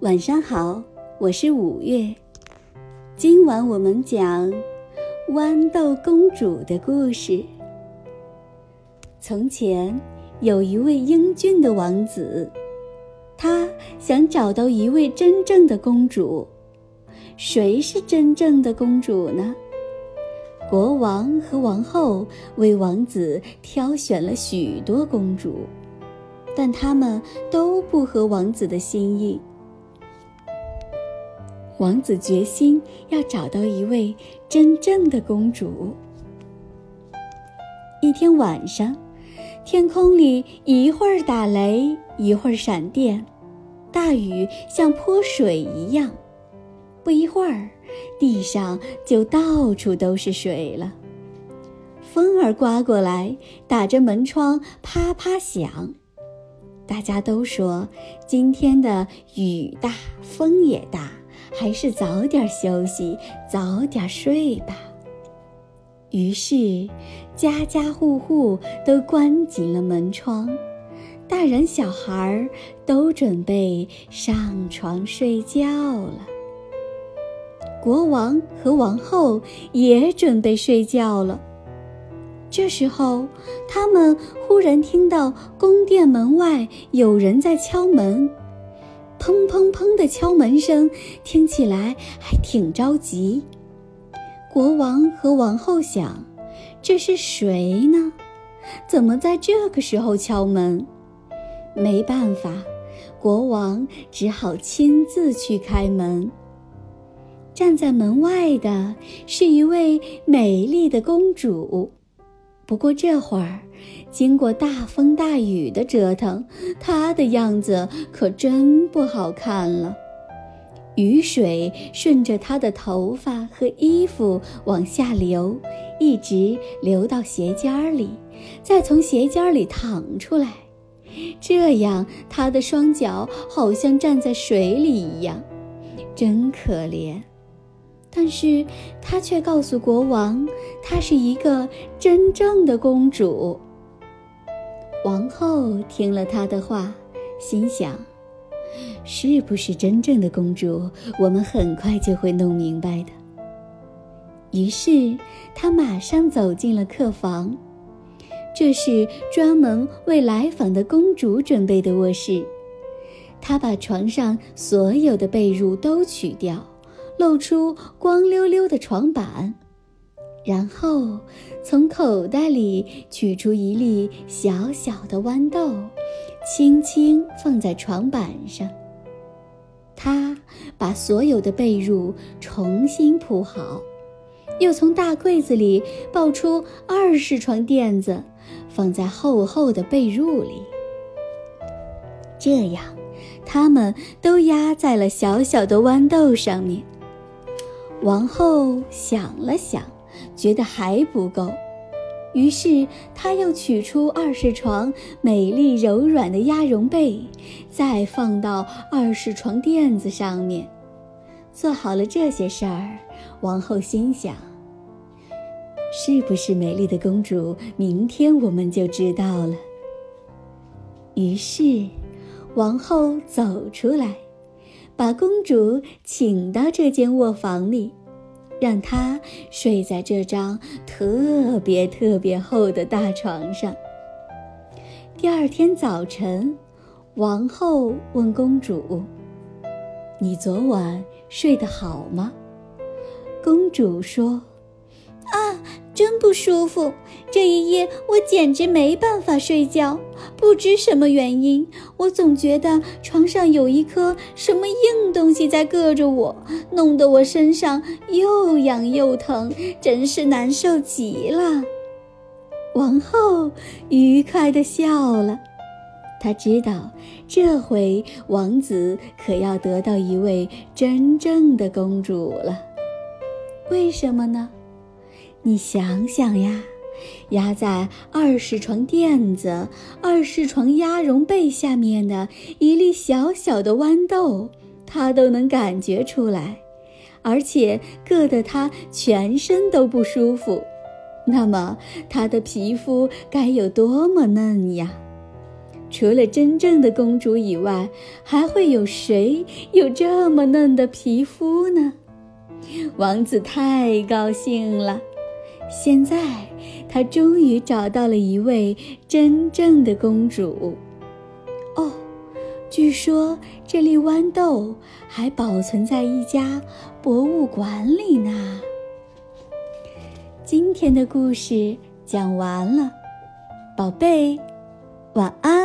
晚上好，我是五月。今晚我们讲豌豆公主的故事。从前有一位英俊的王子，他想找到一位真正的公主。谁是真正的公主呢？国王和王后为王子挑选了许多公主。但他们都不合王子的心意。王子决心要找到一位真正的公主。一天晚上，天空里一会儿打雷，一会儿闪电，大雨像泼水一样。不一会儿，地上就到处都是水了。风儿刮过来，打着门窗啪啪响。大家都说今天的雨大风也大，还是早点休息，早点睡吧。于是，家家户户都关紧了门窗，大人小孩都准备上床睡觉了。国王和王后也准备睡觉了。这时候，他们忽然听到宫殿门外有人在敲门，砰砰砰的敲门声听起来还挺着急。国王和王后想：这是谁呢？怎么在这个时候敲门？没办法，国王只好亲自去开门。站在门外的是一位美丽的公主。不过这会儿，经过大风大雨的折腾，她的样子可真不好看了。雨水顺着他的头发和衣服往下流，一直流到鞋尖里，再从鞋尖里淌出来，这样他的双脚好像站在水里一样，真可怜。但是他却告诉国王，她是一个真正的公主。王后听了他的话，心想：是不是真正的公主，我们很快就会弄明白的。于是她马上走进了客房，这是专门为来访的公主准备的卧室。她把床上所有的被褥都取掉。露出光溜溜的床板，然后从口袋里取出一粒小小的豌豆，轻轻放在床板上。他把所有的被褥重新铺好，又从大柜子里抱出二十床垫子，放在厚厚的被褥里。这样，它们都压在了小小的豌豆上面。王后想了想，觉得还不够，于是她又取出二十床美丽柔软的鸭绒被，再放到二十床垫子上面。做好了这些事儿，王后心想：是不是美丽的公主？明天我们就知道了。于是，王后走出来。把公主请到这间卧房里，让她睡在这张特别特别厚的大床上。第二天早晨，王后问公主：“你昨晚睡得好吗？”公主说。啊，真不舒服！这一夜我简直没办法睡觉。不知什么原因，我总觉得床上有一颗什么硬东西在硌着我，弄得我身上又痒又疼，真是难受极了。王后愉快地笑了，她知道这回王子可要得到一位真正的公主了。为什么呢？你想想呀，压在二十床垫子、二十床鸭绒被下面的一粒小小的豌豆，它都能感觉出来，而且硌得它全身都不舒服。那么，它的皮肤该有多么嫩呀！除了真正的公主以外，还会有谁有这么嫩的皮肤呢？王子太高兴了。现在，他终于找到了一位真正的公主。哦，据说这粒豌豆还保存在一家博物馆里呢。今天的故事讲完了，宝贝，晚安。